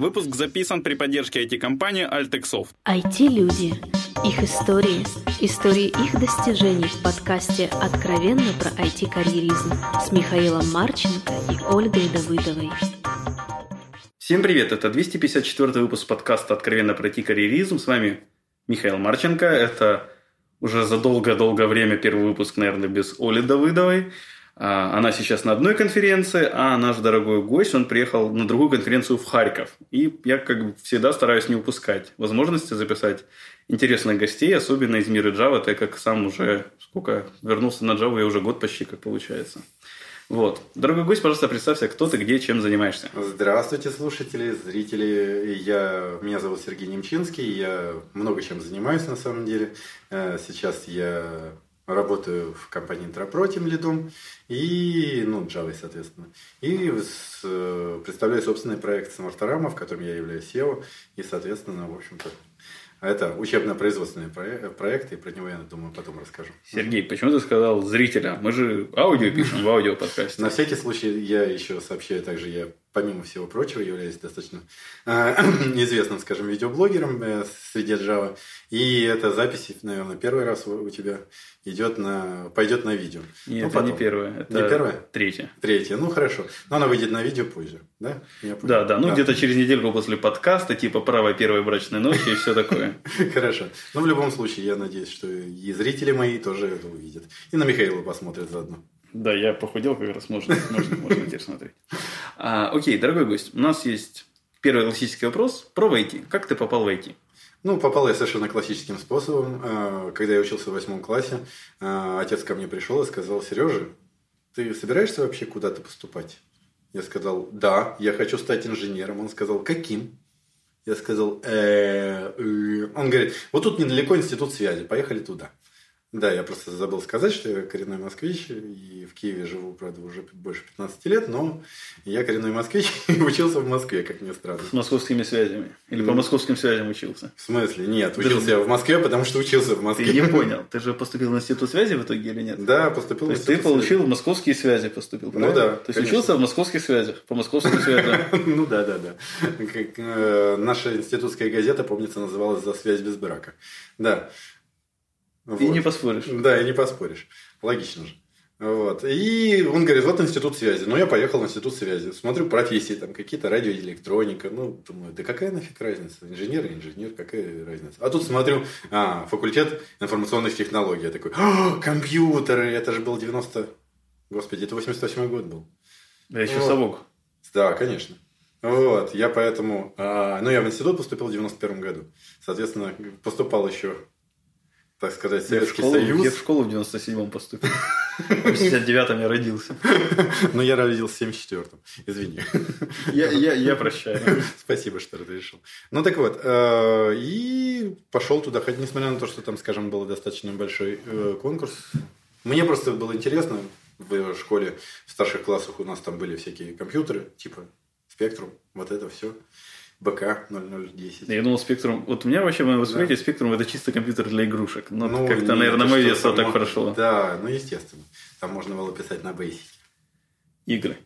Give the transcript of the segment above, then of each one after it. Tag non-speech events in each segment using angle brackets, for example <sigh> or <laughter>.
Выпуск записан при поддержке IT-компании Altexoft. IT-люди. Их истории. Истории их достижений в подкасте «Откровенно про IT-карьеризм» с Михаилом Марченко и Ольгой Давыдовой. Всем привет! Это 254 выпуск подкаста «Откровенно про IT-карьеризм». С вами Михаил Марченко. Это уже за долгое-долгое время первый выпуск, наверное, без Оли Давыдовой. А, она сейчас на одной конференции, а наш дорогой гость, он приехал на другую конференцию в Харьков. И я, как всегда, стараюсь не упускать возможности записать интересных гостей, особенно из мира Java, так как сам уже сколько вернулся на Java, я уже год почти как получается. Вот. Дорогой гость, пожалуйста, представься, кто ты, где, чем занимаешься. Здравствуйте, слушатели, зрители. Я, меня зовут Сергей Немчинский, я много чем занимаюсь на самом деле. Э, сейчас я Работаю в компании тем лидом и, ну, Java, соответственно. И с, представляю собственный проект Смарторама, в котором я являюсь SEO. И, соответственно, в общем-то, это учебно-производственный проект, и про него, я думаю, потом расскажу. Сергей, почему ты сказал зрителя? Мы же аудио пишем в аудиоподкасте. На всякий случай я еще сообщаю, также я, помимо всего прочего, являюсь достаточно э, <clears throat> известным, скажем, видеоблогером э, среди Java. И эта запись, наверное, первый раз у, тебя идет на, пойдет на видео. Нет, ну, это потом. не первое. Это не первое? Третье. Третье. Ну, хорошо. Но она выйдет на видео позже, да? Да, да. Ну, да. где-то через недельку после подкаста, типа правой первой брачной ночи и все такое. <laughs> Хорошо. Но в любом случае, я надеюсь, что и зрители мои тоже это увидят. И на Михаила посмотрят заодно. Да, я похудел как раз, можно, можно, можно теперь смотреть. <laughs> А, окей, дорогой гость, у нас есть первый классический вопрос про войти. Как ты попал в IT? Ну, попал я совершенно классическим способом. А, когда я учился в восьмом классе, а, отец ко мне пришел и сказал, Сережа, ты собираешься вообще куда-то поступать? Я сказал, да, я хочу стать инженером. Он сказал, каким? Я сказал, «Э, э». он говорит, вот тут недалеко институт связи, поехали туда. Да, я просто забыл сказать, что я коренной москвич, и в Киеве живу, правда, уже больше 15 лет, но я коренной москвич <laughs> и учился в Москве, как ни странно. С московскими связями? Или по московским связям учился? В смысле? Нет, учился Даже... я в Москве, потому что учился в Москве. Ты не понял, ты же поступил в институт связи в итоге или нет? Да, поступил То есть ты получил в московские связи, поступил, правильно? Ну да, То есть конечно. учился в московских связях, по московским связям? <laughs> Ну да, да, да. Э, наша институтская газета, помнится, называлась «За связь без брака». Да. Вот. И не поспоришь. Да, и не поспоришь. Логично же. Вот. И он говорит, вот институт связи. Ну, я поехал в институт связи. Смотрю профессии, там какие-то радиоэлектроника. Ну, думаю, да какая нафиг разница? Инженер, инженер, какая разница? А тут смотрю, а, факультет информационных технологий. Я такой, «А, компьютеры, это же был 90... Господи, это 88 год был. Да, еще вот. совок. Да, конечно. Вот, я поэтому... А, ну, я в институт поступил в 91 году. Соответственно, поступал еще так сказать, Советский я школу, Союз. Я в школу в 97-м поступил. <laughs> В 69-м я родился. <laughs> Ну, я родился в 74-м. Извини. Я, я, я прощаю. <laughs> Спасибо, что разрешил. Ну, так вот. Э, и пошел туда, хоть несмотря на то, что там, скажем, был достаточно большой э, конкурс. Мне просто было интересно в школе, в старших классах у нас там были всякие компьютеры, типа Спектрум, вот это все. БК 0010. Я думал, спектрум... Вот у меня вообще в восприятии да. спектрум это чисто компьютер для игрушек. Но ну, как-то, наверное, мое детство так прошло. Да, ну естественно. Там можно было писать на Basic. Игры.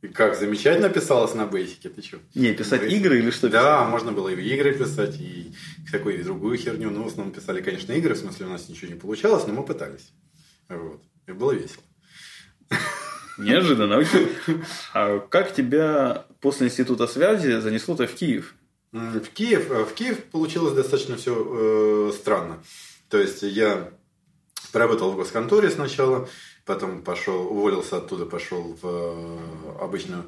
И как замечательно писалось на Basic, ты что? Не, писать Basic. игры или что писать? Да, можно было и игры писать, и такую, и другую херню. Но в основном писали, конечно, игры, в смысле у нас ничего не получалось, но мы пытались. Вот. И было весело. Неожиданно. А как тебя после института связи занесло-то в Киев? В Киев, э, в Киев получилось достаточно все э, странно. То есть я поработал в госконторе сначала, потом пошел, уволился оттуда, пошел в э, обычную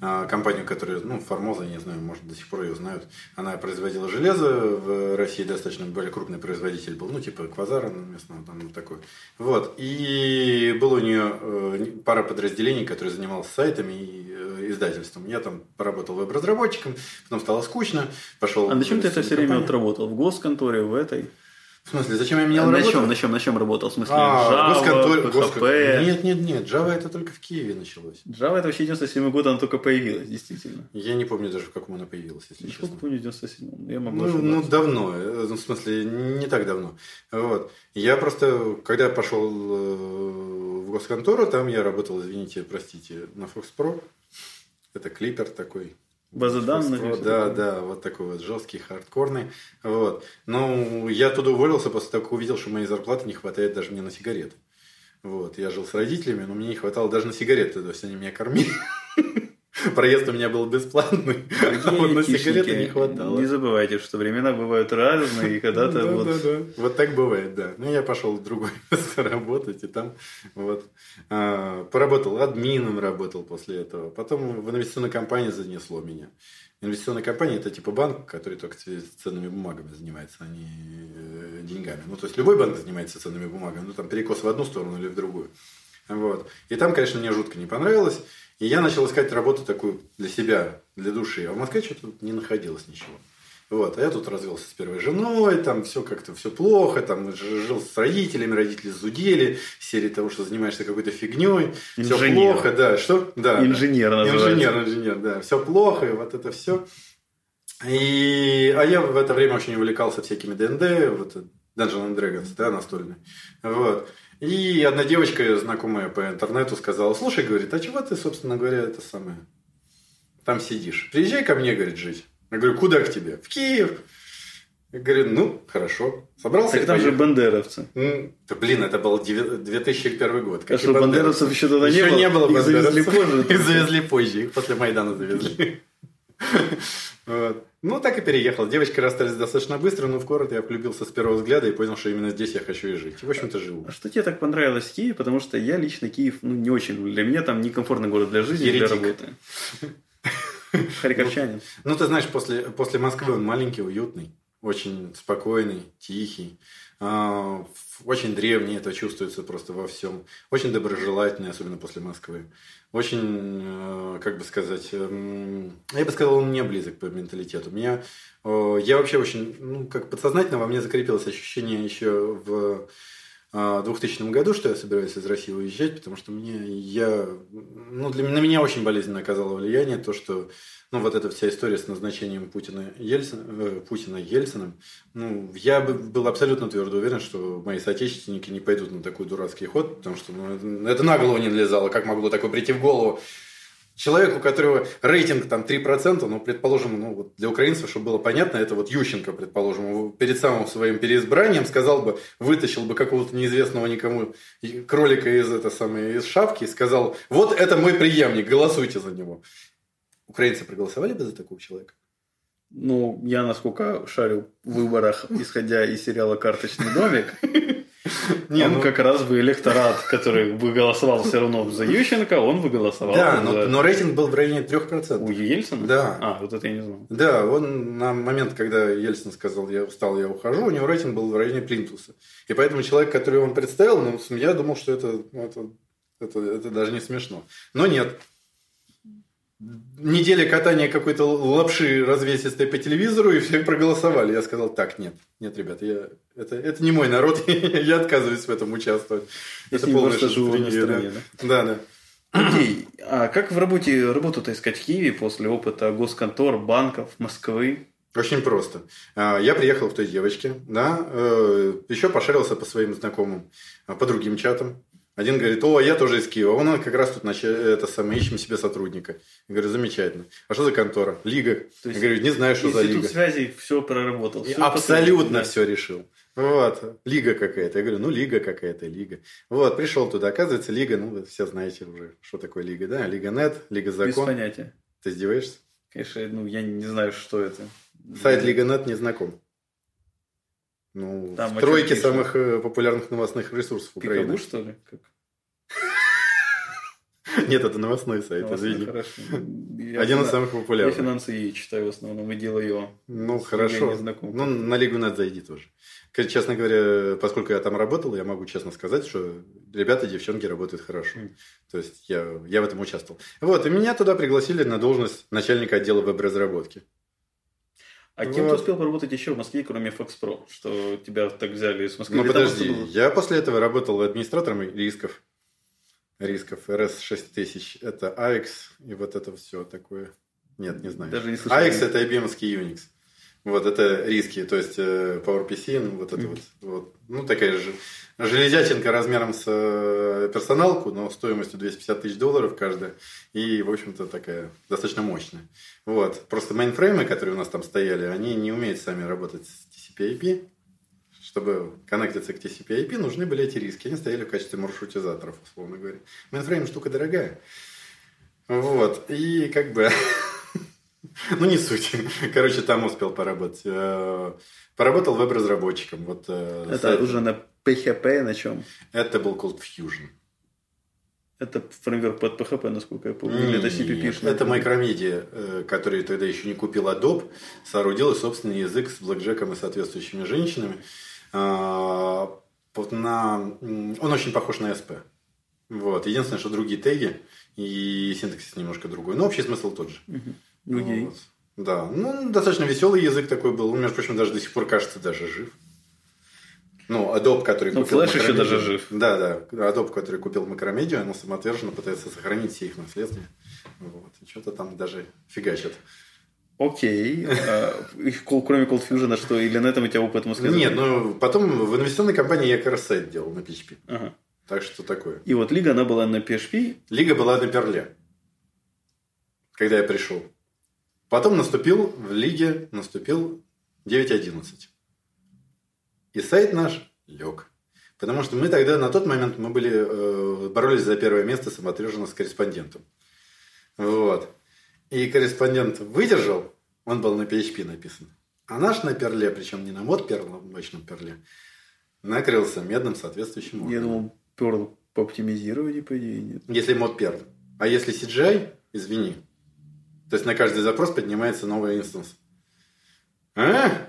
э, компанию, которая, ну, Формоза, не знаю, может, до сих пор ее знают. Она производила железо в России, достаточно более крупный производитель был, ну, типа Квазара местного, там такой. Вот. И было у нее э, пара подразделений, которые занимался сайтами и издательством. Я там поработал веб-разработчиком, потом стало скучно, пошел... А на чем ты это все время отработал? В госконторе, в этой? В смысле, зачем я менял на работу? Чем, на чем, на чем работал? В смысле, а, Java, PHP? Госкон... Нет, нет, нет, Java это только в Киеве началось. Java это вообще 97 год, она только появилась, действительно. Я не помню даже, в каком она появилась, если я честно. помню, в 97 Я могу ну, ну, давно, э, ну, в смысле, не так давно. Вот. Я просто, когда пошел э, в госконтору, там я работал, извините, простите, на Fox Pro. Это клипер такой, Базы данных. Да, такое. да, вот такой вот жесткий, хардкорный. Вот. Ну, я оттуда уволился после того, как увидел, что моей зарплаты не хватает даже мне на сигареты. Вот. Я жил с родителями, но мне не хватало даже на сигареты, то есть они меня кормили. <laughs> Проезд у меня был бесплатный, а вот на сигареты не хватало. Не забывайте, что времена бывают разные, и когда-то Да, вот... да, да. Вот так бывает, да. Ну, я пошел в другое <laughs> место работать, и там вот а, поработал админом, работал после этого. Потом в инвестиционной компании занесло меня. Инвестиционная компания это типа банк, который только ц- ценными бумагами занимается, а не э, деньгами. Ну, то есть любой банк занимается ценными бумагами, ну там перекос в одну сторону или в другую. Вот. И там, конечно, мне жутко не понравилось. И я начал искать работу такую для себя, для души. А в Москве что-то не находилось ничего. Вот. А я тут развелся с первой женой, там все как-то все плохо, там жил с родителями, родители зудели, серии того, что занимаешься какой-то фигней, все плохо, да, что? Да, да. Инженер называется. Инженер, инженер, да. Все плохо, и вот это все. И, а я в это время очень увлекался всякими ДНД, вот Dungeons and Dragons, да, настольный. Вот. И одна девочка, знакомая по интернету, сказала, слушай, говорит, а чего ты, собственно говоря, это самое, там сидишь? Приезжай ко мне, говорит, жить. Я говорю, куда к тебе? В Киев. Я говорю, ну, хорошо. Собрался Так там же поехал. бандеровцы. М, Да, блин, это был девя- 2001 год. А Какие что, бандеровцев еще тогда не Еще было? не было Их завезли бандеровцев. позже. <laughs> Их завезли позже. Их после Майдана завезли. <laughs> Вот. Ну, так и переехал. Девочки расстались достаточно быстро, но в город я влюбился с первого взгляда и понял, что именно здесь я хочу и жить. И, в общем-то, живу. А что тебе так понравилось в Киеве? Потому что я лично Киев ну, не очень. Для меня там некомфортный город для жизни и для Еретик. работы. <laughs> Харьковчанин. Ну, ты знаешь, после, после Москвы он маленький, уютный, очень спокойный, тихий, а, очень древний, это чувствуется просто во всем. Очень доброжелательный, особенно после Москвы. Очень, э, как бы сказать, эм, я бы сказал, он не близок по менталитету. Меня, э, я вообще очень, ну, как подсознательно во мне закрепилось ощущение еще в 2000 году, что я собираюсь из России уезжать, потому что мне, я, ну, для, на меня очень болезненно оказало влияние то, что ну, вот эта вся история с назначением Путина, Ельцин, э, Путина Ельциным, ну, я бы был абсолютно твердо уверен, что мои соотечественники не пойдут на такой дурацкий ход, потому что ну, это, на голову не влезало, как могло такое прийти в голову. Человеку, у которого рейтинг там 3%, ну, предположим, ну, вот для украинцев, чтобы было понятно, это вот Ющенко, предположим, перед самым своим переизбранием сказал бы, вытащил бы какого-то неизвестного никому кролика из, это самое, из шапки и сказал, вот это мой преемник, голосуйте за него. Украинцы проголосовали бы за такого человека? Ну, я, насколько шарю в выборах, исходя из сериала «Карточный домик», <laughs> Не, он ну- как раз бы электорат, который бы голосовал все равно за Ющенко, он бы голосовал Да, за... но, но рейтинг был в районе 3%. У Ельцина? Да. А, вот это я не знал. Да, он на момент, когда Ельцин сказал, я устал, я ухожу, у него рейтинг был в районе плинтуса. И поэтому человек, который он представил, ну, я думал, что это, ну, это, это, это даже не смешно. Но нет. Неделя катания какой-то лапши развесистой по телевизору, и все проголосовали. Я сказал, так, нет, нет, ребят, я, это, это не мой народ, <laughs> я отказываюсь в этом участвовать. С это просто живу на да. Да, да. Окей. А как в работе работу-то искать в Киеве после опыта госконтор, банков, Москвы? Очень просто. А, Я приехал к той девочке, да, э, еще пошарился по своим знакомым, а, по другим чатам. Один говорит, о, я тоже из Киева, он как раз тут нач- это самое, ищем себе сотрудника. Я говорю, замечательно. А что за контора? Лига. То есть Я говорю, не знаю, что за лига. связи все проработал. И всё абсолютно все решил. Вот, лига какая-то. Я говорю, ну, лига какая-то, лига. Вот, пришел туда. Оказывается, лига, ну, вы все знаете уже, что такое лига, да? Лига нет, лига Без закон. понятия. Ты издеваешься? Конечно, ну, я не знаю, что это. Сайт Лига нет не знаком. Ну, Там в тройке самых э, популярных новостных ресурсов Украины. Пикабу, что ли? Как? <laughs> Нет, это новостной сайт, Новостной, извини. хорошо. <laughs> Я Один из самых Я популярных. финансы и читаю в основном, и делаю. Ну, С хорошо. Ну, на Лигу Нет зайди тоже. Честно говоря, поскольку я там работал, я могу честно сказать, что ребята и девчонки работают хорошо. Мгм. То есть я, я в этом участвовал. Вот, и меня туда пригласили на должность начальника отдела веб-разработки. А кем ты Вот. успел поработать еще в Москве, кроме FX Pro, что тебя так взяли из Москвы? Ну, Или подожди, было- я после этого работал администратором рисков. Рисков RS6000, это AX и вот это все такое. Нет, не знаю. Даже не слышал. AX это IBM Unix. Вот это риски, то есть э, PowerPC, ну вот это вот, вот, ну такая же железяченко размером с э, персоналку, но стоимостью 250 тысяч долларов каждая. И, в общем-то, такая достаточно мощная. Вот. Просто мейнфреймы, которые у нас там стояли, они не умеют сами работать с TCP-IP. Чтобы коннектиться к TCP-IP, нужны были эти RISC 'и. Они стояли в качестве маршрутизаторов, условно говоря. Мейнфрейм штука дорогая. Вот. И как бы... <laughs> <laughs> Ну, не суть. <laughs> Короче, там успел поработать. Э, поработал веб-разработчиком. Вот, э, Это уже на PHP на чем? Это был Cold Fusion. Это фреймворк под PHP, насколько я помню. Или это CPP? Это Micromedia, э, который тогда еще не купил Adobe, соорудил собственный язык с блэкджеком и соответствующими женщинами. А, на... Он очень похож на SP. Вот. Единственное, что другие теги и синтаксис немножко другой. Но общий смысл тот же. Угу. Окей. Вот. Да. Ну, достаточно веселый язык такой был. Он, между прочим, даже до сих пор кажется даже жив. Ну, Adobe, который ну, купил Flash еще даже жив. Да, да. Adobe, который купил Макромедиа, он самоотверженно пытается сохранить все их наследие. Вот. И что-то там даже фигачит. Окей. А, кроме Cold Fusion, что? Или на этом у тебя опыт Москвы? Нет, ну потом в инвестиционной компании я как сайт делал на PHP. Ага. Так что такое. И вот Лига, она была на PHP? Лига была на Перле. Когда я пришел. Потом наступил в Лиге, наступил 9.11. И сайт наш лег. Потому что мы тогда, на тот момент, мы были, э, боролись за первое место самоотверженно с корреспондентом. Вот. И корреспондент выдержал, он был на PHP написан. А наш на перле, причем не на мод перле, обычном перле, накрылся медным соответствующим образом. Я думал, перл по оптимизированию, по идее, нет. Если мод перл. А если CGI, извини. То есть на каждый запрос поднимается новый инстанс. А?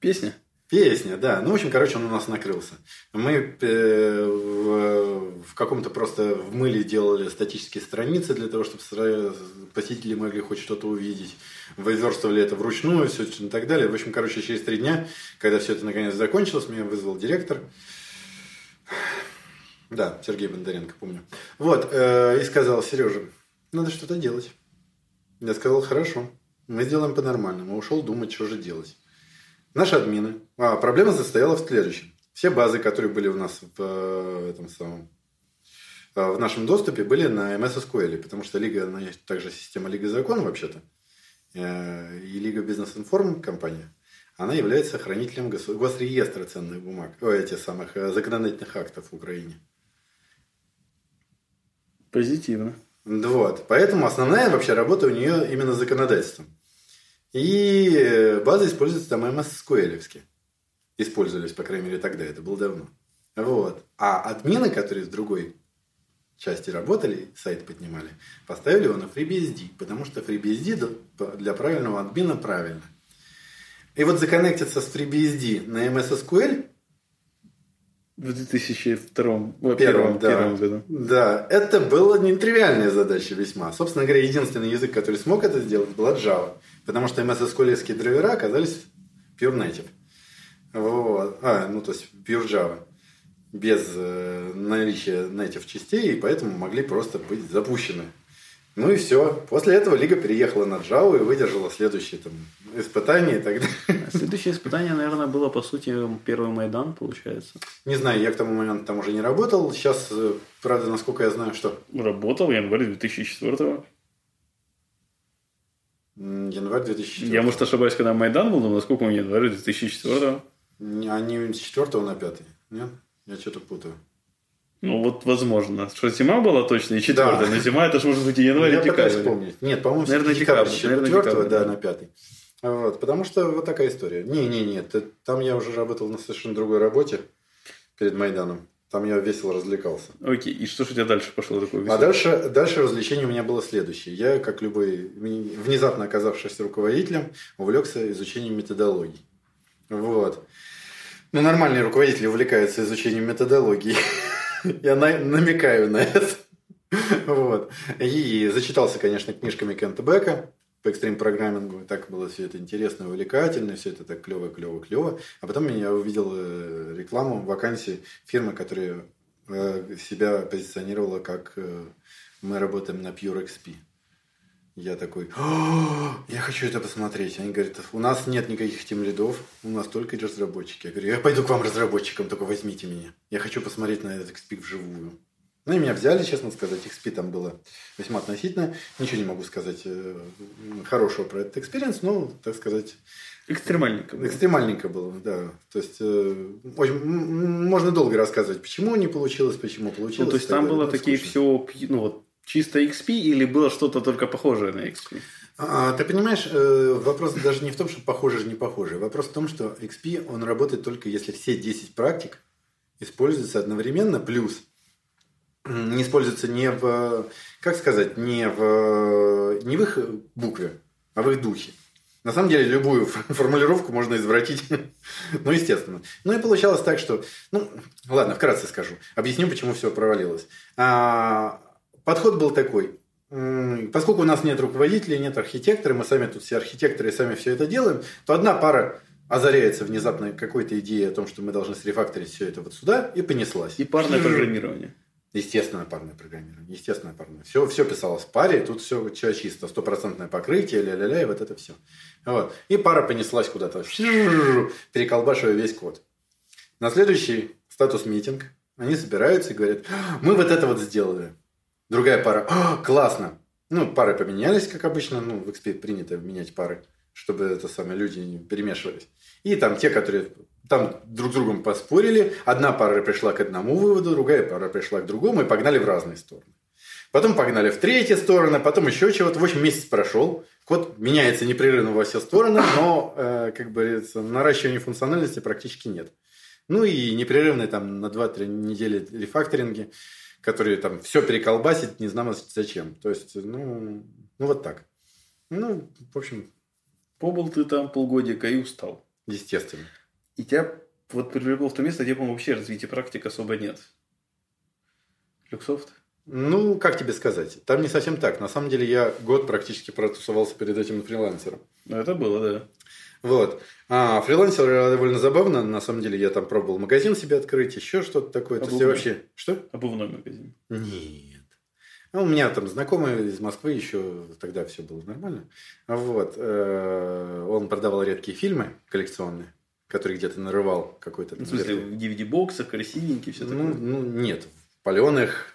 Песня? Песня, да. Ну, в общем, короче, он у нас накрылся. Мы э, в, в каком-то просто в мыле делали статические страницы для того, чтобы посетители могли хоть что-то увидеть. Выверстывали это вручную, все и так далее. В общем, короче, через три дня, когда все это наконец закончилось, меня вызвал директор. Да, Сергей Бондаренко, помню. Вот, э, и сказал, Сережа, надо что-то делать. Я сказал, хорошо, мы сделаем по-нормальному. Ушел думать, что же делать. Наши админы. А, проблема состояла в следующем. Все базы, которые были у нас в э, этом самом э, в нашем доступе были на MS SQL, потому что Лига, она есть также система Лига Закон вообще-то, э, и Лига Бизнес Информ компания, она является хранителем госреестра ценных бумаг, о, этих самых законодательных актов в Украине. Позитивно. Вот. Поэтому основная вообще работа у нее именно законодательством. И базы используются там MS SQL. Использовались, по крайней мере, тогда. Это было давно. Вот. А админы, которые в другой части работали, сайт поднимали, поставили его на FreeBSD, потому что FreeBSD для правильного админа правильно. И вот законнектиться с FreeBSD на MS SQL в 2002 первом, первом, да. первом году. Да, это была нетривиальная задача весьма. Собственно говоря, единственный язык, который смог это сделать, была Java. Потому что MS SQL драйвера оказались pure native. Вот. А, ну, то есть pure Java. Без э, наличия native частей, и поэтому могли просто быть запущены. Ну и все. После этого Лига переехала на Java и выдержала следующее там, испытание и так далее. Следующее испытание, наверное, было, по сути, первый Майдан, получается. Не знаю, я к тому моменту там уже не работал. Сейчас, э, правда, насколько я знаю, что... Работал в январе 2004 -го. Январь 2004 Я, может, ошибаюсь, когда Майдан был, но насколько он январь 2004 Они с 4 на 5 Нет? Я что-то путаю. Ну, вот возможно. Что зима была точно и четвертая, да. но зима это же может быть и январь, и декабрь. вспомнить. Нет, по-моему, наверное, декабрь. Наверное, декабрь, да, на пятый. Вот, потому что вот такая история. Не-не, нет, там я уже работал на совершенно другой работе перед Майданом. Там я весело развлекался. Окей, и что же у тебя дальше пошло такое веселое? А дальше, дальше развлечение у меня было следующее. Я, как любой внезапно оказавшийся руководителем, увлекся изучением методологий. Вот. Ну, нормальные руководители увлекаются изучением методологий. <laughs> <laughs> Я намекаю на это. Вот. И зачитался, конечно, книжками Кента Бека по экстрим программингу. Так было все это интересно, увлекательно, все это так клево, клево, клево. А потом я увидел э, рекламу вакансии фирмы, которая э, себя позиционировала как э, мы работаем на Pure XP. Я такой, «О, я хочу это посмотреть. Они говорят, у нас нет никаких тем лидов, у нас только разработчики. Я говорю, я пойду к вам разработчикам, только возьмите меня. Я хочу посмотреть на этот XP вживую. Ну и меня взяли, честно сказать, XP там было весьма относительно. Ничего не могу сказать э, хорошего про этот experience, но, так сказать... Экстремальненько было. Экстремальненько было, да. То есть, э, очень, можно долго рассказывать, почему не получилось, почему получилось. Ну, то есть, там было такие все, ну, вот, чисто XP или было что-то только похожее на XP? А, ты понимаешь, э, вопрос даже не в том, что похоже или не похоже. Вопрос в том, что XP, он работает только если все 10 практик используются одновременно, плюс не используются не в, как сказать, не в, не в их букве, а в их духе. На самом деле, любую формулировку можно извратить. <laughs> ну, естественно. Ну, и получалось так, что... Ну, ладно, вкратце скажу. Объясню, почему все провалилось. А, подход был такой. Поскольку у нас нет руководителей, нет архитектора, мы сами тут все архитекторы и сами все это делаем, то одна пара озаряется внезапно какой-то идеей о том, что мы должны срефакторить все это вот сюда, и понеслась. И парное программирование. Естественное парное программирование. Естественное парное. Все, все писалось в паре, тут все, все чисто. Стопроцентное покрытие, ля-ля-ля, и вот это все. Вот. И пара понеслась куда-то, переколбашивая весь код. На следующий статус-митинг они собираются и говорят, мы вот это вот сделали. Другая пара, «А, <gasps> классно. Ну, пары поменялись, как обычно. Ну, в XP принято менять пары, чтобы это самые люди не перемешивались. И там те, которые там друг с другом поспорили. Одна пара пришла к одному выводу, другая пара пришла к другому и погнали в разные стороны. Потом погнали в третьи стороны, потом еще чего-то. В общем, месяц прошел. Код меняется непрерывно во все стороны, но, э, как говорится, наращивания функциональности практически нет. Ну и непрерывные там на 2-3 недели рефакторинги которые там все переколбасить, не знаю зачем. То есть, ну, ну вот так. Ну, в общем... Побыл ты там полгодика и устал. Естественно. И тебя вот привлекло в то место, где, по-моему, вообще развития практик особо нет. Люксофт? Ну, как тебе сказать? Там не совсем так. На самом деле я год практически протусовался перед этим фрилансером. Ну, это было, да. Вот. А фрилансер довольно забавно. На самом деле я там пробовал магазин себе открыть, еще что-то такое. Обувной. То есть вообще... Что? Обувной магазин. Нет. Ну, у меня там знакомый из Москвы еще тогда все было нормально. Вот. Э, он продавал редкие фильмы коллекционные, которые где-то нарывал какой-то. Ну, в смысле, в DVD-боксах, красивенькие, все ну, такое? Ну, нет. В паленых,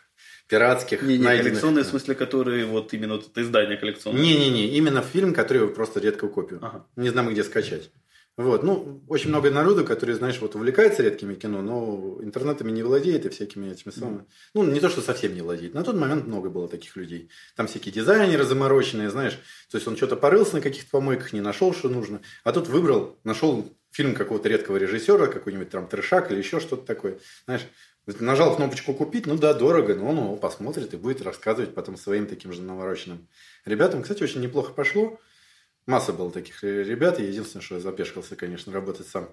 пиратских, не, не, найденных. коллекционные, в смысле, которые вот именно вот это издание коллекционное. Не-не-не, именно фильм, который просто редкую копию. Ага. Не знаю, где скачать. Вот, ну, очень много народу, которые, знаешь, вот увлекается редкими кино, но интернетами не владеет и всякими этими самыми. Ну, не то, что совсем не владеет. На тот момент много было таких людей. Там всякие дизайнеры замороченные, знаешь. То есть он что-то порылся на каких-то помойках, не нашел, что нужно. А тут выбрал, нашел фильм какого-то редкого режиссера, какой-нибудь там трешак или еще что-то такое. Знаешь, Нажал кнопочку купить, ну да, дорого, но он его посмотрит и будет рассказывать потом своим таким же навороченным ребятам. Кстати, очень неплохо пошло. Масса было таких ребят. Единственное, что я запешкался, конечно, работать сам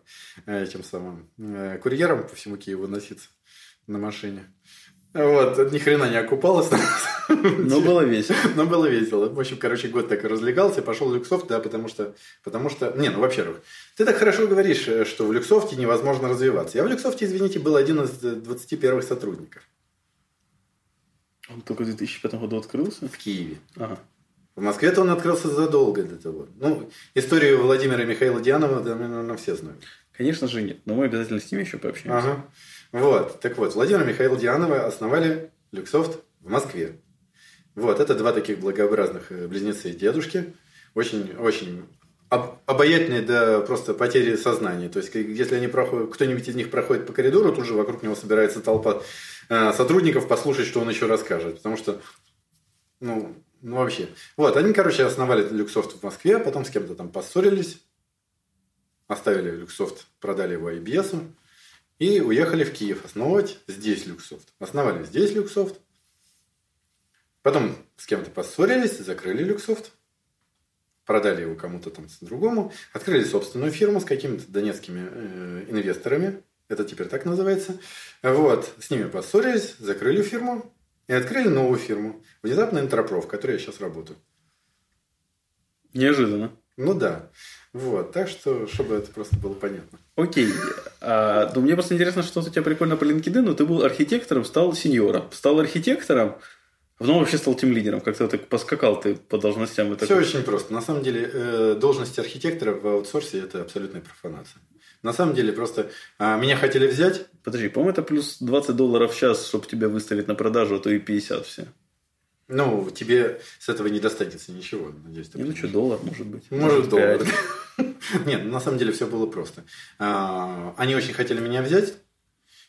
этим самым э, курьером по всему Киеву носиться на машине. Вот, ни хрена не окупалось. <laughs> Но было весело. <laughs> Но было весело. В общем, короче, год так и развлекался. Пошел в Люксофт, да, потому что... Потому что... Не, ну, во-первых, ты так хорошо говоришь, что в Люксофте невозможно развиваться. Я в Люксофте, извините, был один из 20 первых сотрудников. Он только в 2005 году открылся? В Киеве. Ага. В Москве-то он открылся задолго до того. Ну, историю Владимира Михаила Дианова, да, наверное, все знают. Конечно же нет, но мы обязательно с ним еще пообщаемся. Ага. Вот, так вот, Владимир Михаил Дианова основали Люксофт в Москве. Вот, это два таких благообразных э, близнецы и дедушки. Очень, очень об, обаятельные до просто потери сознания. То есть, если они проходят, кто-нибудь из них проходит по коридору, тут же вокруг него собирается толпа э, сотрудников послушать, что он еще расскажет. Потому что, ну, ну вообще. Вот, они, короче, основали Люксофт в Москве, потом с кем-то там поссорились, оставили Luxoft, продали его IBS, и уехали в Киев основывать здесь Luxoft. Основали здесь Luxoft. Потом с кем-то поссорились, закрыли Luxoft. Продали его кому-то там другому. Открыли собственную фирму с какими-то донецкими э, инвесторами. Это теперь так называется. Вот. С ними поссорились, закрыли фирму. И открыли новую фирму. Внезапно IntroPro, в которой я сейчас работаю. Неожиданно. Ну да. Вот, так что, чтобы это просто было понятно. Окей. А, ну, мне просто интересно, что у тебя прикольно по LinkedIn, но ты был архитектором, стал сеньором. Стал архитектором, Потом вообще стал тем лидером. Как-то так поскакал ты по должностям. И Все очень просто. На самом деле, э, должность архитектора в аутсорсе – это абсолютная профанация. На самом деле, просто а, меня хотели взять. Подожди, по-моему, это плюс 20 долларов в час, чтобы тебя выставить на продажу, а то и 50 все. Ну, тебе с этого не достанется ничего, надеюсь. Не, ну что, доллар, может быть. Может, доллар. <laughs> Нет, на самом деле все было просто. А, они очень хотели меня взять,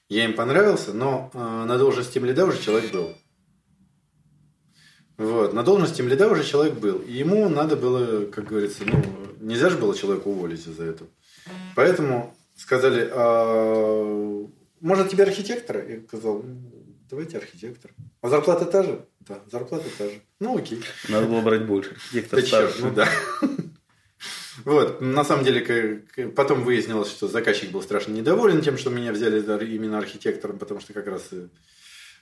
я им понравился, но а, на должности лида уже человек был. Вот. На должности лида уже человек был. И ему надо было, как говорится, ну, нельзя же было человека уволить из-за этого. Поэтому сказали, а, может тебе архитектора? Я сказал, давайте архитектор. А зарплата та же? Да, зарплата та же. Ну окей. Надо было брать больше. Архитектор да старше. ну да. Вот, на самом деле, потом выяснилось, что заказчик был страшно недоволен тем, что меня взяли именно архитектором, потому что как раз э,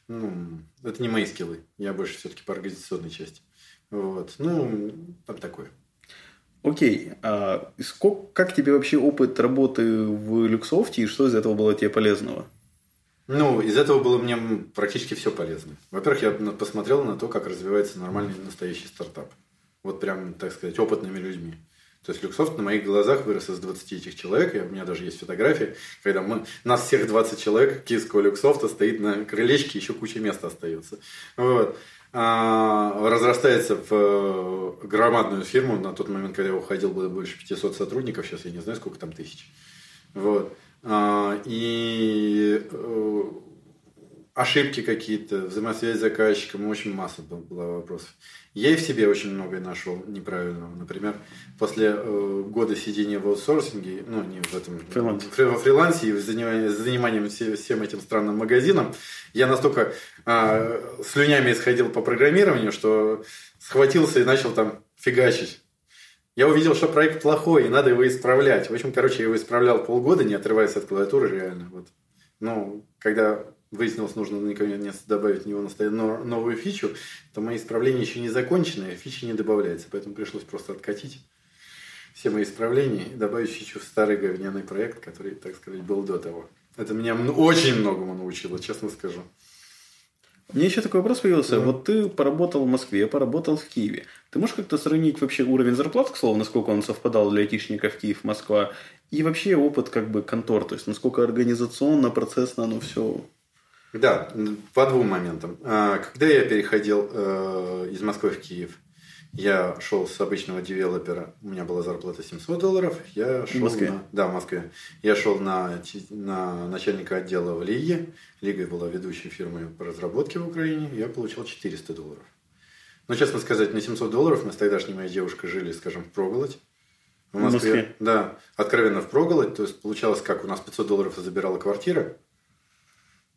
ну, это не мои скиллы. Я больше все-таки по организационной части. Вот. Ну, там такое. Окей. А сколько, как тебе вообще опыт работы в Люксофте и что из этого было тебе полезного? Ну, из этого было мне практически все полезно. Во-первых, я посмотрел на то, как развивается нормальный настоящий стартап. Вот прям, так сказать, опытными людьми. То есть Люксофт на моих глазах вырос из 20 этих человек. И у меня даже есть фотографии, когда мы, нас всех 20 человек киевского Люксофта стоит на крылечке, еще куча места остается. Вот. А, разрастается в э, громадную фирму. На тот момент, когда я уходил, было больше 500 сотрудников. Сейчас я не знаю, сколько там тысяч. Вот. А, и э, ошибки какие-то, взаимосвязь с заказчиком, очень масса было вопросов. Я и в себе очень многое нашел неправильного. Например, после э, года сидения в аутсорсинге, ну, не в этом, Фриланс. во фрилансе и занимании, заниманием все, всем этим странным магазином, я настолько э, слюнями исходил по программированию, что схватился и начал там фигачить. Я увидел, что проект плохой, и надо его исправлять. В общем, короче, я его исправлял полгода, не отрываясь от клавиатуры реально. Вот. Ну, когда выяснилось, нужно наконец добавить в него новую фичу, то мои исправления еще не закончены, а фичи не добавляется. Поэтому пришлось просто откатить все мои исправления и добавить фичу в старый говняный проект, который, так сказать, был до того. Это меня очень многому научило, честно скажу. Мне еще такой вопрос появился. Да. Вот ты поработал в Москве, поработал в Киеве. Ты можешь как-то сравнить вообще уровень зарплат, к слову, насколько он совпадал для айтишников Киев, Москва, и вообще опыт как бы контор, то есть насколько организационно, процессно оно все да, по двум моментам. А, когда я переходил э, из Москвы в Киев, я шел с обычного девелопера, у меня была зарплата 700 долларов, я шел в Москве? На, да, в Москве. Я шел на, на начальника отдела в Лиге. Лига была ведущей фирмой по разработке в Украине, я получал 400 долларов. Но, честно сказать, на 700 долларов мы с тогдашней моей девушкой жили, скажем, в проголодь. В Москве, в Москве? Да, откровенно в проголодь. То есть, получалось, как у нас 500 долларов забирала квартира,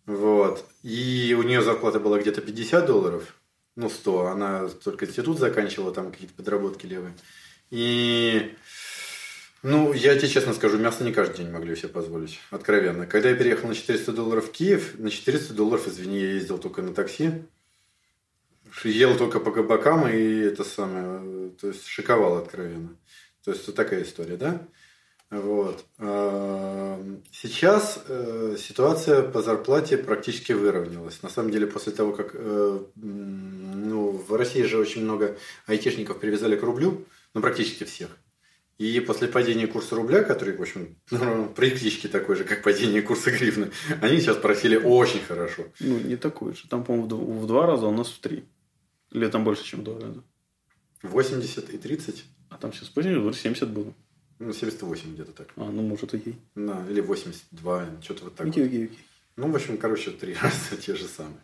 вот. И у нее зарплата была где-то 50 долларов, ну 100. Она только институт заканчивала, там какие-то подработки левые. И, ну, я тебе честно скажу, мясо не каждый день могли себе позволить, откровенно. Когда я переехал на 400 долларов в Киев, на 400 долларов, извини, я ездил только на такси, ел только по кабакам и это самое, то есть шиковал откровенно. То есть вот такая история, да? Вот. Эм, сейчас э, ситуация по зарплате практически выровнялась. На самом деле, после того, как э, ну, в России же очень много айтишников привязали к рублю, ну, практически всех. И после падения курса рубля, который, в общем, <laughs> ну, практически такой же, как падение курса гривны, они сейчас просили очень хорошо. Ну, не такой же. Там, по-моему, в два раза, а у нас в три. Или там больше, чем в два раза. 80 и 30. А там сейчас позднее 70 было. Ну, 78 где-то так. А, ну, может, окей. Да, или 82, что-то вот так. Окей, окей, окей. Ну, в общем, короче, три <laughs> раза те же самые.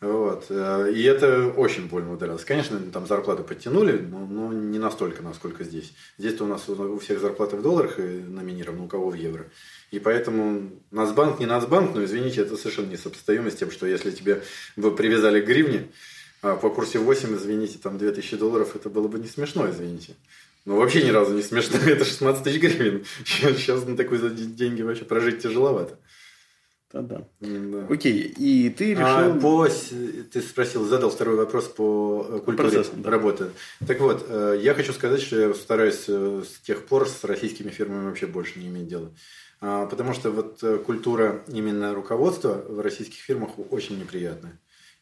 Вот. Э, и это очень больно ударилось. Конечно, там зарплаты подтянули, но, но не настолько, насколько здесь. Здесь-то у нас у всех зарплаты в долларах номинированы, у кого в евро. И поэтому Нацбанк не Нацбанк, но, извините, это совершенно несопоставимо с тем, что если тебе бы привязали к гривне, а по курсе 8, извините, там 2000 долларов, это было бы не смешно, извините. Ну, вообще ни разу не смешно. <laughs> Это 16 тысяч гривен. Сейчас на такой деньги вообще прожить тяжеловато. Да-да. Да. Окей, и ты а, решил... А, по... Ты спросил, задал второй вопрос по э, культуре Процесс, да. работы. Так вот, э, я хочу сказать, что я стараюсь э, с тех пор с российскими фирмами вообще больше не иметь дела. А, потому что вот культура именно руководства в российских фирмах очень неприятная.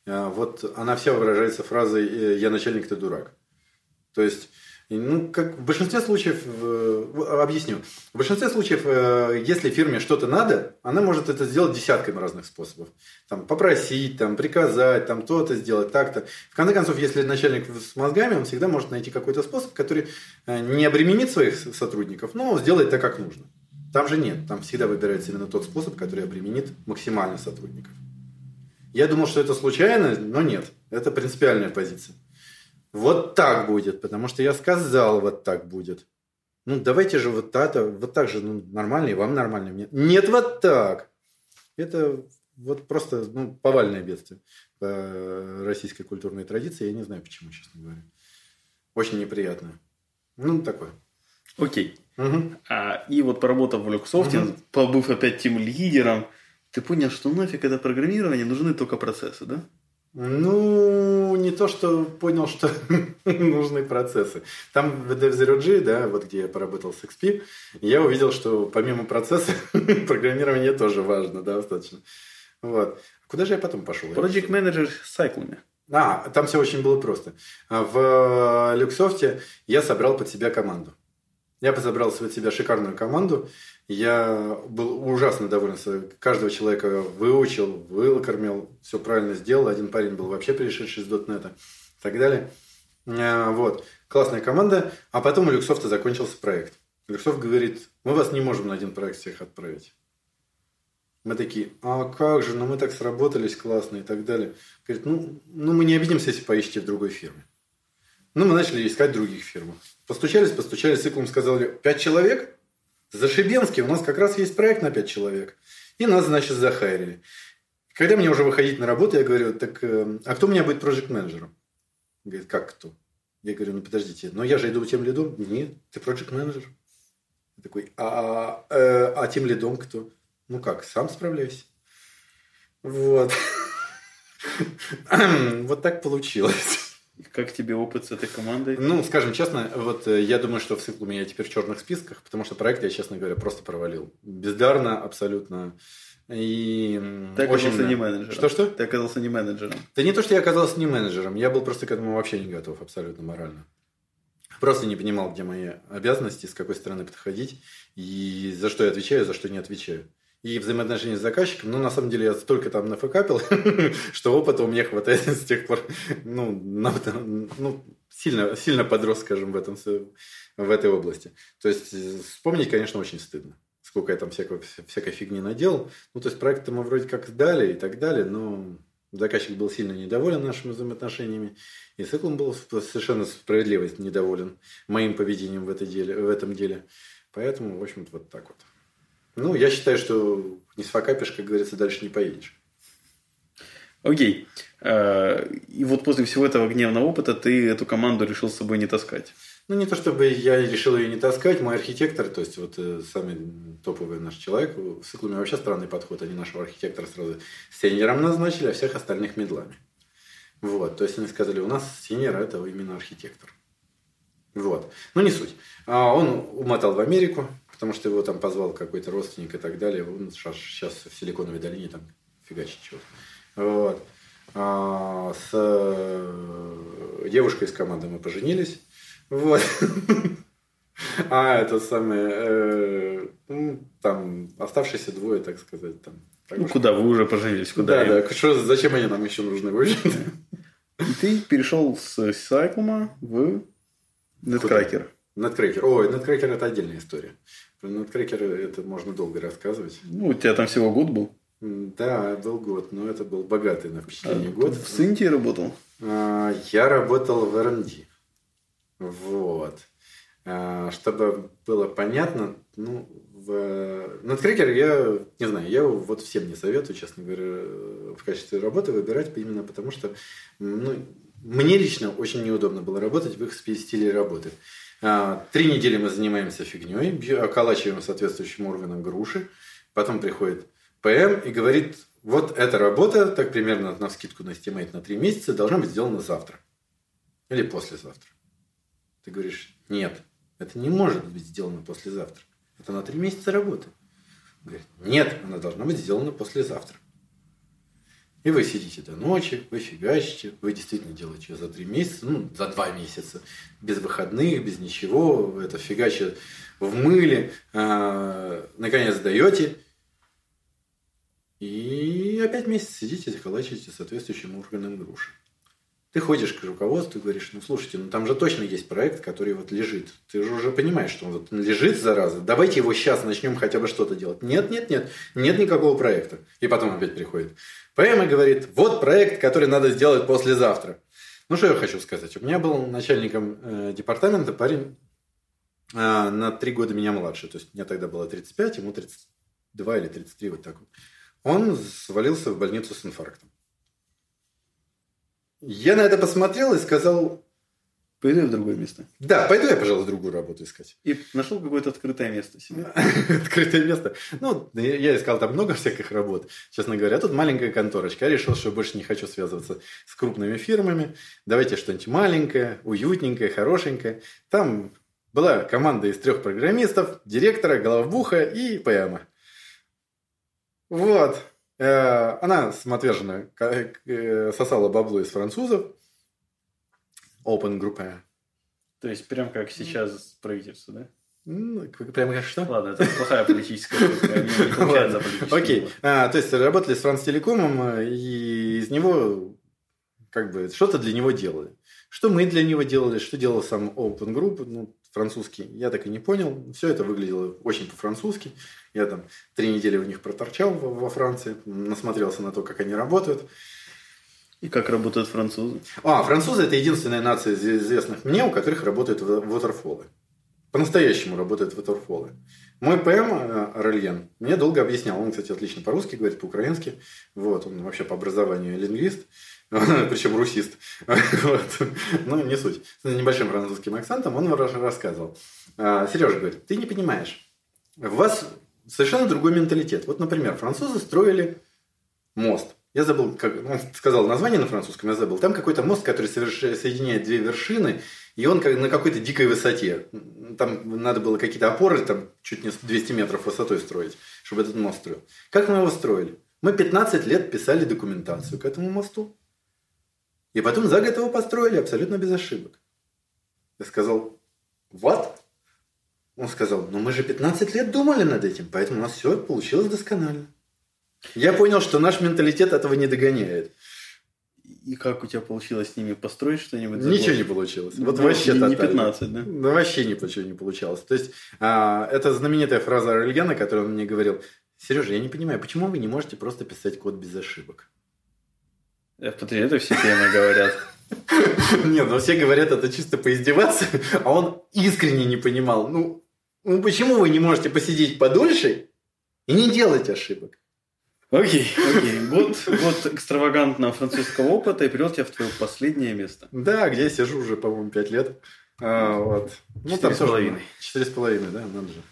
а, вот она вся выражается фразой «я начальник, ты дурак». То есть, ну, как в большинстве случаев, объясню, в большинстве случаев, э, если фирме что-то надо, она может это сделать десятками разных способов. Там, попросить, там, приказать, там, то-то сделать, так-то. В конце концов, если начальник с мозгами, он всегда может найти какой-то способ, который э, не обременит своих сотрудников, но сделает так, как нужно. Там же нет. Там всегда выбирается именно тот способ, который обременит максимально сотрудников. Я думал, что это случайно, но нет. Это принципиальная позиция. Вот так будет, потому что я сказал, вот так будет. Ну, давайте же вот это, вот так же, ну, нормально, и вам нормально. Мне. Нет, вот так. Это вот просто, ну, повальное бедствие по российской культурной традиции. Я не знаю, почему, честно говоря. Очень неприятно. Ну, такое. Окей. Угу. А, и вот поработав в Люксофте, угу. побыв опять тем лидером, ты понял, что нафиг это программирование, нужны только процессы, да? Ну, не то, что понял, что <laughs> нужны процессы. Там в Dev да, вот где я поработал с XP, я увидел, что помимо процесса <laughs> программирование тоже важно, да, достаточно. Вот. Куда же я потом пошел? Project Manager с сайклами. А, там все очень было просто. В Люксофте я собрал под себя команду. Я подобрал под себя шикарную команду. Я был ужасно доволен. Каждого человека выучил, выкормил, все правильно сделал. Один парень был вообще перешедший из дотнета и так далее. А, вот. Классная команда. А потом у Люксофта закончился проект. Люксофт говорит, мы вас не можем на один проект всех отправить. Мы такие, а как же, ну мы так сработались классно и так далее. Говорит, ну, ну мы не обидимся, если поищите в другой фирме. Ну, мы начали искать других фирм. Постучались, постучались, циклом сказали, пять человек? Зашибенский, у нас как раз есть проект на пять человек. И нас, значит, захайрили. Когда мне уже выходить на работу, я говорю, так, э, а кто у меня будет проект менеджером Говорит, как кто? Я говорю, ну подождите, но я же иду тем лидом. Нет, ты проект менеджер Я такой, а, э, а тем лидом кто? Ну как, сам справляйся. Вот. <laughs> Вот так получилось. Как тебе опыт с этой командой? Ну, скажем честно, вот э, я думаю, что в цикл у меня теперь в черных списках, потому что проект я, честно говоря, просто провалил. Бездарно, абсолютно. И Ты оказался очень... не менеджером. Что-что? Ты оказался не менеджером. Да не то, что я оказался не менеджером. Я был просто к этому вообще не готов, абсолютно морально. Просто не понимал, где мои обязанности, с какой стороны подходить, и за что я отвечаю, за что не отвечаю и взаимоотношения с заказчиком. Но на самом деле я столько там нафакапил, <laughs> что опыта у меня хватает с тех пор. Ну, ну сильно, сильно подрос, скажем, в, этом, в этой области. То есть вспомнить, конечно, очень стыдно. Сколько я там всякой, всякой фигни наделал. Ну, то есть проект мы вроде как сдали и так далее, но заказчик был сильно недоволен нашими взаимоотношениями. И Циклом был совершенно справедливо недоволен моим поведением в, этой деле, в этом деле. Поэтому, в общем-то, вот так вот. Ну, я считаю, что не сфакапишь, как говорится, дальше не поедешь. Окей. А, и вот после всего этого гневного опыта ты эту команду решил с собой не таскать. Ну, не то чтобы я решил ее не таскать, мой архитектор, то есть вот э, самый топовый наш человек, в циклуме вообще странный подход, они нашего архитектора сразу сеньором назначили, а всех остальных медлами. Вот, то есть они сказали, у нас сеньор это именно архитектор. Вот, ну не суть. А он умотал в Америку, потому что его там позвал какой-то родственник и так далее. Он сейчас в Силиконовой долине там фигачит чего-то. Вот. А, с э, девушкой из команды мы поженились. Вот. <laughs> А это самое, э, ну, там оставшиеся двое, так сказать, там. ну, куда вы уже поженились? Куда да, да. Что, зачем они нам еще нужны? И ты перешел с Сайклума в Netcracker. Netcracker. Ой, Netcracker это отдельная история. Про Nutcracker это можно долго рассказывать. Ну, у тебя там всего год был? Да, был год, но это был богатый на впечатление а, год. В Синтии работал? А, я работал в R&D. Вот. А, чтобы было понятно, ну, в Nutcracker я, не знаю, я вот всем не советую, честно говоря, в качестве работы выбирать именно потому, что ну, мне лично очень неудобно было работать в их стиле работы. А, три недели мы занимаемся фигней, околачиваем соответствующим органам груши. Потом приходит ПМ и говорит, вот эта работа, так примерно на скидку на Estimate на три месяца, должна быть сделана завтра. Или послезавтра. Ты говоришь, нет, это не может быть сделано послезавтра. Это на три месяца работы. Говорит, нет, она должна быть сделана послезавтра. И вы сидите до ночи, вы фигачите, вы действительно делаете за три месяца, ну, за два месяца, без выходных, без ничего, это фигачит в мыле, э, наконец даете, и опять месяц сидите, заколачиваете соответствующим органам груши. Ты ходишь к руководству и говоришь, ну слушайте, ну там же точно есть проект, который вот лежит. Ты же уже понимаешь, что он вот лежит, зараза. Давайте его сейчас начнем хотя бы что-то делать. Нет, нет, нет, нет никакого проекта. И потом опять приходит. ПМ и говорит, вот проект, который надо сделать послезавтра. Ну что я хочу сказать. У меня был начальником э, департамента парень э, на три года меня младше. То есть мне тогда было 35, ему 32 или 33, вот так вот. Он свалился в больницу с инфарктом. Я на это посмотрел и сказал... Пойду в другое место. Да, пойду я, пожалуй, другую работу искать. И нашел какое-то открытое место себе. <laughs> Открытое место. Ну, я искал там много всяких работ, честно говоря. Тут маленькая конторочка. Я решил, что больше не хочу связываться с крупными фирмами. Давайте что-нибудь маленькое, уютненькое, хорошенькое. Там была команда из трех программистов, директора, головбуха и ПМа. Вот. Э, она самоотверженно э, сосала бабло из французов. Open группа. То есть, прям как сейчас правительство, да? Ну, прям как что? Ладно, это плохая политическая не <laughs> Окей. А, то есть, работали с Францтелекомом, э, и из него как бы что-то для него делали. Что мы для него делали, что делал сам Open Group, ну, французский, я так и не понял. Все это выглядело очень по-французски. Я там три недели у них проторчал во Франции, насмотрелся на то, как они работают. И как работают французы? А, французы это единственная нация из известных мне, у которых работают waterfall. По-настоящему работают waterfall. Мой ПМ э, Рельен мне долго объяснял. Он, кстати, отлично по-русски говорит, по-украински. Вот, он вообще по образованию лингвист. <laughs> причем русист. <laughs> вот. Ну, не суть. С небольшим французским акцентом он рассказывал. А, Сережа говорит, ты не понимаешь. У вас совершенно другой менталитет. Вот, например, французы строили мост. Я забыл, как он сказал название на французском, я забыл. Там какой-то мост, который соединяет две вершины, и он как на какой-то дикой высоте. Там надо было какие-то опоры, там чуть не 200 метров высотой строить, чтобы этот мост строил. Как мы его строили? Мы 15 лет писали документацию к этому мосту. И потом за год его построили абсолютно без ошибок. Я сказал, what? Он сказал, ну мы же 15 лет думали над этим, поэтому у нас все получилось досконально. Я понял, что наш менталитет этого не догоняет. И как у тебя получилось с ними построить что-нибудь? Ничего не получилось. Вот ну, вообще не, не 15, да? Да вообще ничего не получалось. То есть, а, это знаменитая фраза Рельгена, которую он мне говорил. Сережа, я не понимаю, почему вы не можете просто писать код без ошибок? Смотри, это все темы говорят. Нет, ну все говорят это чисто поиздеваться, а он искренне не понимал. Ну, ну почему вы не можете посидеть подольше и не делать ошибок? Окей, окей. Вот, вот экстравагантного французского опыта и привел тебя в твое последнее место. Да, где я сижу уже, по-моему, пять лет. А, вот. Ну, Четыре с половиной. Четыре с половиной, да, надо же.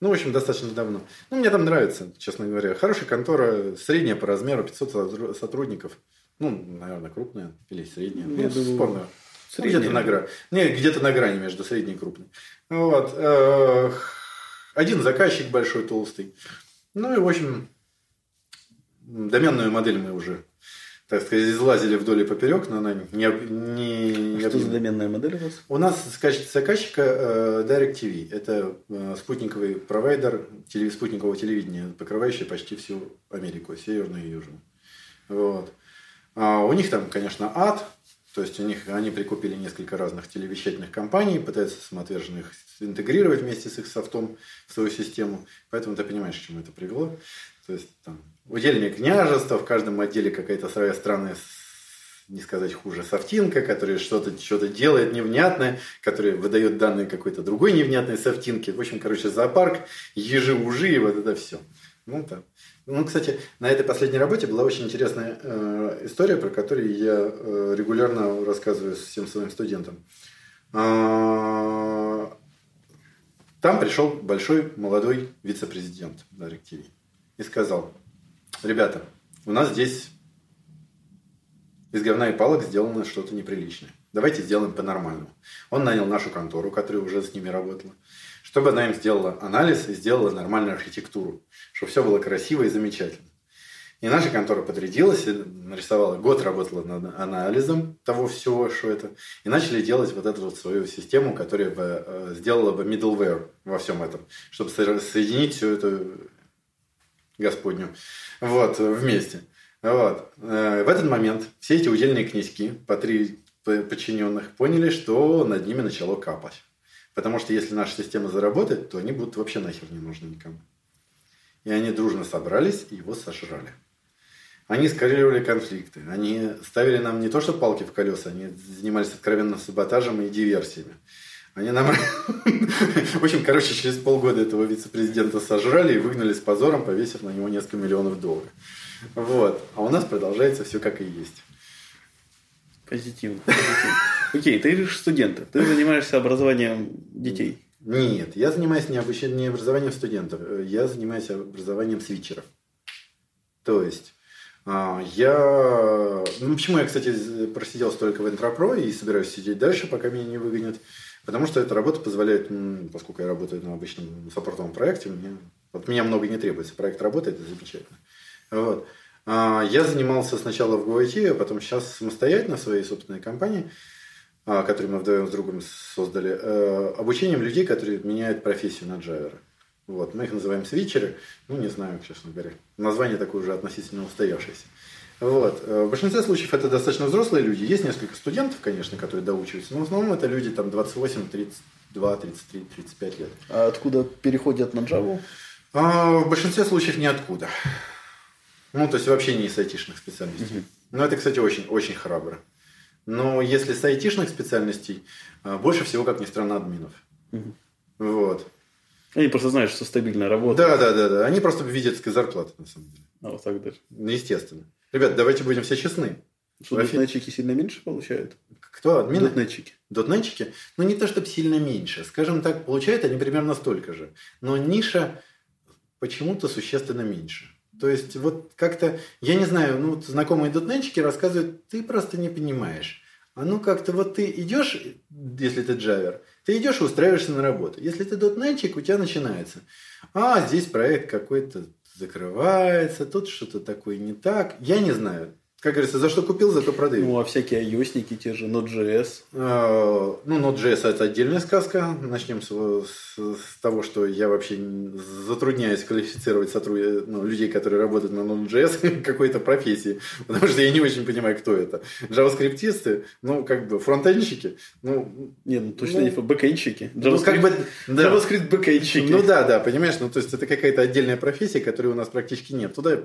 Ну, в общем, достаточно давно. Ну, мне там нравится, честно говоря. Хорошая контора, средняя по размеру, 500 сотрудников. Ну, наверное, крупная или средняя. Я ну, думаю, спорно. Где-то на грани. Не, где-то на грани между средней и крупной. Вот. Один заказчик большой, толстый. Ну и, в общем, доменную модель мы уже, так сказать, излазили вдоль и поперек, но она не... не Что за доменная модель у вас? У нас в качестве заказчика э, DirecTV. Это э, спутниковый провайдер телев... спутникового телевидения, покрывающий почти всю Америку, северную и южную. Вот. А у них там, конечно, ад, то есть у них они прикупили несколько разных телевещательных компаний, пытаются самоотверженно их интегрировать вместе с их софтом в свою систему. Поэтому ты понимаешь, к чему это привело. То есть там удельные княжества, в каждом отделе какая-то своя странная не сказать хуже, софтинка, которая что-то что делает невнятное, которая выдает данные какой-то другой невнятной софтинки. В общем, короче, зоопарк, ежи-ужи и вот это все. Ну, там. Ну, кстати, на этой последней работе была очень интересная э, история, про которую я э, регулярно рассказываю всем своим студентам. Э, там пришел большой молодой вице-президент DirecTV и сказал, ребята, у нас здесь из говна и палок сделано что-то неприличное. Давайте сделаем по-нормальному. Он нанял нашу контору, которая уже с ними работала чтобы она им сделала анализ и сделала нормальную архитектуру, чтобы все было красиво и замечательно. И наша контора подрядилась, нарисовала, год работала над анализом того всего, что это, и начали делать вот эту вот свою систему, которая бы э, сделала бы middleware во всем этом, чтобы соединить всю эту Господню вот, вместе. Вот. Э, в этот момент все эти удельные князьки по три подчиненных поняли, что над ними начало капать. Потому что если наша система заработает, то они будут вообще нахер не нужны никому. И они дружно собрались и его сожрали. Они скоррелировали конфликты. Они ставили нам не то что палки в колеса, они занимались откровенным саботажем и диверсиями. Они нам... <laughs> В общем, короче, через полгода этого вице-президента сожрали и выгнали с позором, повесив на него несколько миллионов долларов. Вот. А у нас продолжается все как и есть. Позитивно. позитивно. <laughs> Окей, ты же студент. Ты занимаешься образованием детей. Нет, я занимаюсь не, обучением, не образованием студентов. Я занимаюсь образованием свитчеров. То есть, а, я... Ну, почему я, кстати, просидел столько в Интропро и собираюсь сидеть дальше, пока меня не выгонят? Потому что эта работа позволяет, поскольку я работаю на обычном саппортовом проекте, мне, от меня много не требуется. Проект работает, это замечательно. Вот. А, я занимался сначала в GoIT, а потом сейчас самостоятельно в своей собственной компании, а, которую мы вдвоем с другом создали, э, обучением людей, которые меняют профессию на джайвера. Вот. Мы их называем свитчеры. Ну, не знаю, честно говоря. Название такое уже относительно устоявшееся. Вот. Э, в большинстве случаев это достаточно взрослые люди. Есть несколько студентов, конечно, которые доучиваются, но в основном это люди там 28, 32, 33, 35 лет. А откуда переходят на Java? А, в большинстве случаев ниоткуда. Ну, то есть вообще не из айтишных специальностей. Угу. Ну, это, кстати, очень, очень храбро. Но если с айтишных специальностей, а, больше всего, как ни странно, админов. Угу. Вот. Они просто знают, что стабильная работа. Да, да, да, да. Они просто видят зарплаты, на самом деле. А вот так даже. Естественно. Ребят, давайте будем все честны. Что, Профи... дотнетчики сильно меньше получают? Кто? Админы? Дотнетчики. Дотнетчики? Ну, не то, чтобы сильно меньше. Скажем так, получают они примерно столько же. Но ниша почему-то существенно меньше. То есть, вот как-то, я не знаю, ну, вот знакомые дотнетчики рассказывают, ты просто не понимаешь. А ну как-то вот ты идешь, если ты джавер, ты идешь и устраиваешься на работу. Если ты дотнетчик, у тебя начинается. А, здесь проект какой-то закрывается, тут что-то такое не так. Я не знаю. Как говорится, за что купил, за то продаю. Ну, а всякие ios те же, Node.js? А, ну, Node.js это отдельная сказка. Начнем с, с, с того, что я вообще затрудняюсь квалифицировать сотруд... ну, людей, которые работают на Node.js <laughs> какой-то профессии. Потому что я не очень понимаю, кто это. Джаваскриптисты, ну, как бы фронтенщики. Ну, не, ну точно ну, не. JavaScript, ну, как бы, да. JavaScript бэкэнщики. Ну да, да, понимаешь, ну то есть это какая-то отдельная профессия, которой у нас практически нет. Туда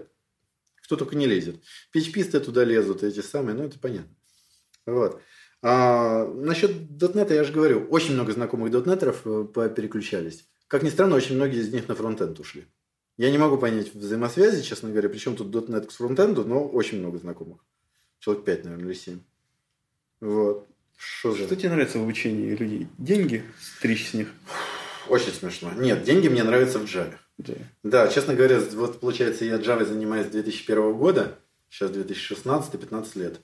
кто только не лезет. PHP-сты туда лезут, эти самые, ну это понятно. Вот. А, насчет дотнета я же говорю, очень много знакомых дотнетеров э, переключались. Как ни странно, очень многие из них на фронтенд ушли. Я не могу понять взаимосвязи, честно говоря, причем тут дотнет к фронтенду, но очень много знакомых. Человек 5, наверное, или 7. Вот. Что, Что тебе нравится в обучении людей? Деньги стричь с них? Очень смешно. Нет, деньги мне нравятся в Java. Да. да, честно говоря, вот получается, я Java занимаюсь с 2001 года, сейчас 2016-15 лет.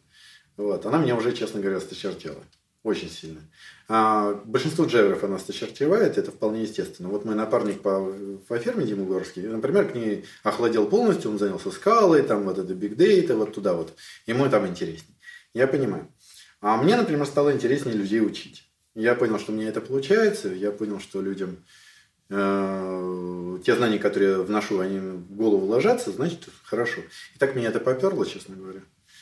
Вот. Она меня уже, честно говоря, сточертела. Очень сильно. А большинство джайверов она сточертевает, это вполне естественно. Вот мой напарник по, по ферме Дима Горский, например, к ней охладел полностью, он занялся скалой, там вот это big data, вот туда вот. Ему там интересней. Я понимаю. А мне, например, стало интереснее людей учить. Я понял, что мне это получается, я понял, что людям э, те знания, которые я вношу, они в голову ложатся, значит, хорошо. И так меня это поперло, честно говоря.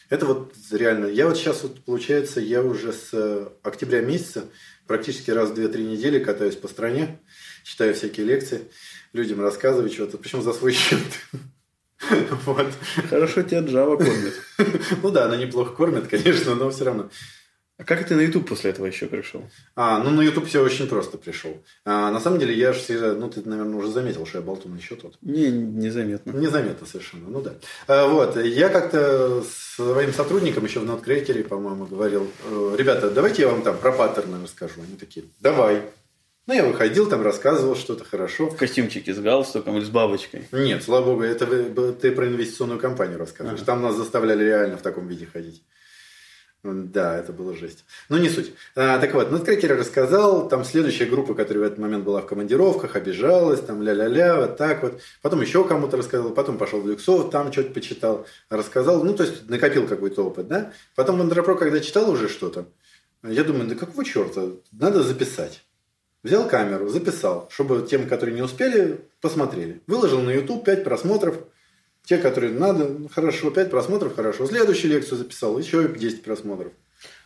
Это вот реально. Я вот сейчас вот, получается, я уже с октября месяца практически раз в 2-3 недели катаюсь по стране, читаю всякие лекции, людям рассказываю что-то, причем за свой счет. <laughs> Вот. Хорошо тебя Java кормит. <laughs> Ну да, она неплохо кормит, конечно, но все равно. А как ты на YouTube после этого еще пришел? А, ну на YouTube все очень просто пришел. А, на самом деле я же всегда, ну ты, наверное, уже заметил, что я болтун еще тот. Не, незаметно. Незаметно совершенно, ну да. А, вот, я как-то с своим сотрудникам еще в NoteCracker, по-моему, говорил, «Э, ребята, давайте я вам там про паттерны расскажу. Они такие, давай. Ну, я выходил, там рассказывал что-то хорошо. В костюмчике с галстуком или с бабочкой? Нет, слава богу, это вы, ты про инвестиционную компанию рассказываешь. Ага. Там нас заставляли реально в таком виде ходить. Да, это было жесть. Ну, не суть. А, так вот, Неткракер рассказал, там следующая группа, которая в этот момент была в командировках, обижалась, там ля-ля-ля, вот так вот. Потом еще кому-то рассказал, потом пошел в Люксов, там что-то почитал, рассказал. Ну, то есть, накопил какой-то опыт, да? Потом в Андропро, когда читал уже что-то, я думаю, да какого черта, надо записать. Взял камеру, записал, чтобы тем, которые не успели, посмотрели. Выложил на YouTube 5 просмотров – те, которые надо, ну, хорошо, 5 просмотров, хорошо. Следующую лекцию записал, еще 10 просмотров.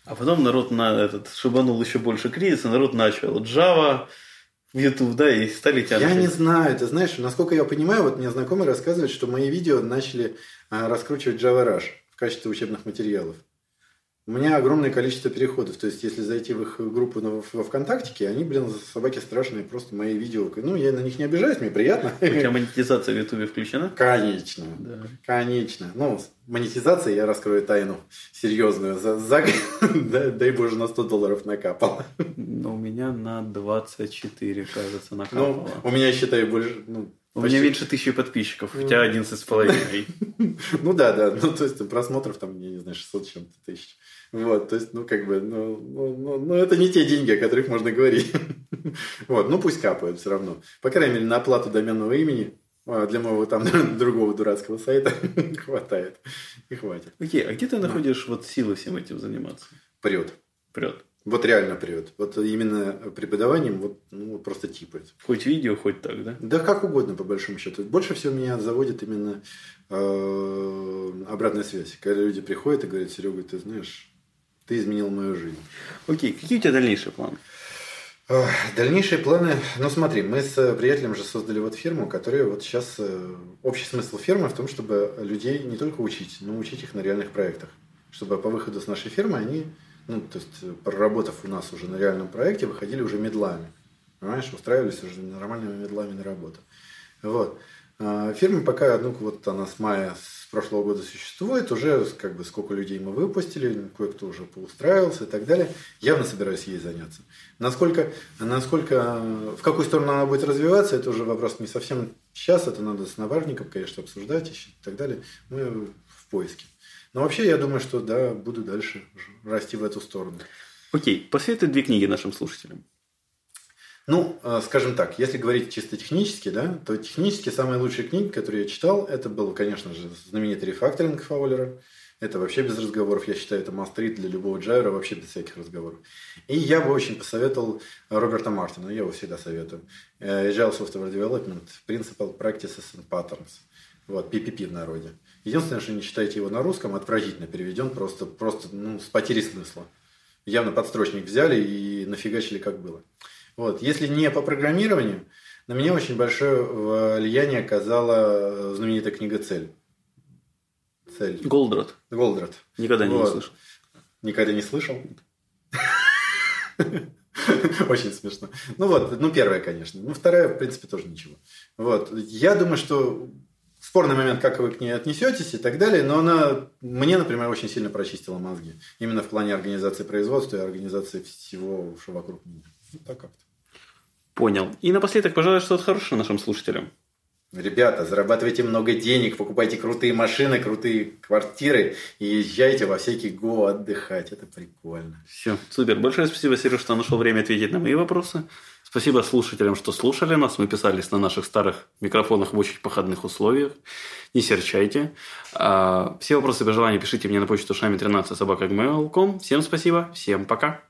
А потом народ на этот шибанул еще больше кризиса, народ начал Java, YouTube, да, и стали тянуть. Я не знаю, ты знаешь, насколько я понимаю, вот мне знакомый рассказывает, что мои видео начали а, раскручивать Java Rush в качестве учебных материалов. У меня огромное количество переходов. То есть, если зайти в их группу во ВКонтакте, они, блин, собаки страшные, просто мои видео. Ну, я на них не обижаюсь, мне приятно. У тебя монетизация в Ютубе включена? Конечно. Да. Конечно. Ну, монетизация, я раскрою тайну серьезную. За, за, <laughs> дай, боже, на 100 долларов накапал. Ну, у меня на 24, кажется, накапало. Ну, у меня, считай, больше... Ну, у Почти... меня меньше тысячи подписчиков, у тебя 11 с половиной. <laughs> Ну да, да. Ну, то есть просмотров там, я не знаю, 600 чем-то тысяч. Вот, то есть, ну, как бы, ну, ну, ну, ну, это не те деньги, о которых можно говорить. <laughs> Вот, ну, пусть капают все равно. По крайней мере, на оплату доменного имени а, для моего там <laughs> другого дурацкого сайта <laughs> хватает. И хватит. Окей, а где ты находишь вот силы всем этим заниматься? Прет. Прет. Вот реально прет. Вот именно преподаванием вот, ну, просто типает. Хоть видео, хоть так, да? Да как угодно, по большому счету. Больше всего меня заводит именно э, обратная связь. Когда люди приходят и говорят, Серега, ты знаешь, ты изменил мою жизнь. Окей, какие у тебя дальнейшие планы? Дальнейшие планы, ну смотри, мы с приятелем же создали вот фирму, которая вот сейчас, э, общий смысл фирмы в том, чтобы людей не только учить, но учить их на реальных проектах. Чтобы по выходу с нашей фирмы они, ну то есть проработав у нас уже на реальном проекте, выходили уже медлами. Понимаешь, устраивались уже нормальными медлами на работу. Вот. А, фирма пока, ну вот она с мая с прошлого года существует, уже как бы сколько людей мы выпустили, кое-кто уже поустраивался и так далее. Явно собираюсь ей заняться. Насколько, насколько, в какую сторону она будет развиваться, это уже вопрос не совсем сейчас, это надо с напарником, конечно, обсуждать и так далее. Мы в поиске. Но вообще я думаю, что да, буду дальше расти в эту сторону. Окей, посоветуй две книги нашим слушателям. Ну, э, скажем так, если говорить чисто технически, да, то технически самая лучшая книга, которую я читал, это был, конечно же, знаменитый рефакторинг Фаулера. Это вообще без разговоров. Я считаю, это мастрит для любого джайра, вообще без всяких разговоров. И я бы очень посоветовал Роберта Мартина, я его всегда советую. Э, Agile Software Development, Principal Practices and Patterns. Вот, PPP в народе. Единственное, что не читайте его на русском, отвратительно переведен, просто, просто ну, с потерей смысла. Явно подстрочник взяли и нафигачили, как было. Вот. Если не по программированию, на меня очень большое влияние оказала знаменитая книга «Цель». Цель. Голдрат. Голдрат. Никогда вот. не слышал. Никогда не слышал? Очень смешно. Ну вот, ну первая, конечно. Ну вторая, в принципе, тоже ничего. Вот. Я думаю, что спорный момент, как вы к ней отнесетесь и так далее, но она мне, например, очень сильно прочистила мозги. Именно в плане организации производства и организации всего, что вокруг меня. Вот так как-то. Понял. И напоследок, пожалуй, что-то хорошее нашим слушателям. Ребята, зарабатывайте много денег, покупайте крутые машины, крутые квартиры и езжайте во всякий ГО отдыхать. Это прикольно. Все, супер. Большое спасибо, Сереж, что нашел время ответить на мои вопросы. Спасибо слушателям, что слушали нас. Мы писались на наших старых микрофонах в очень походных условиях. Не серчайте. А, все вопросы по желанию пишите мне на почту шами13 собака Всем спасибо, всем пока.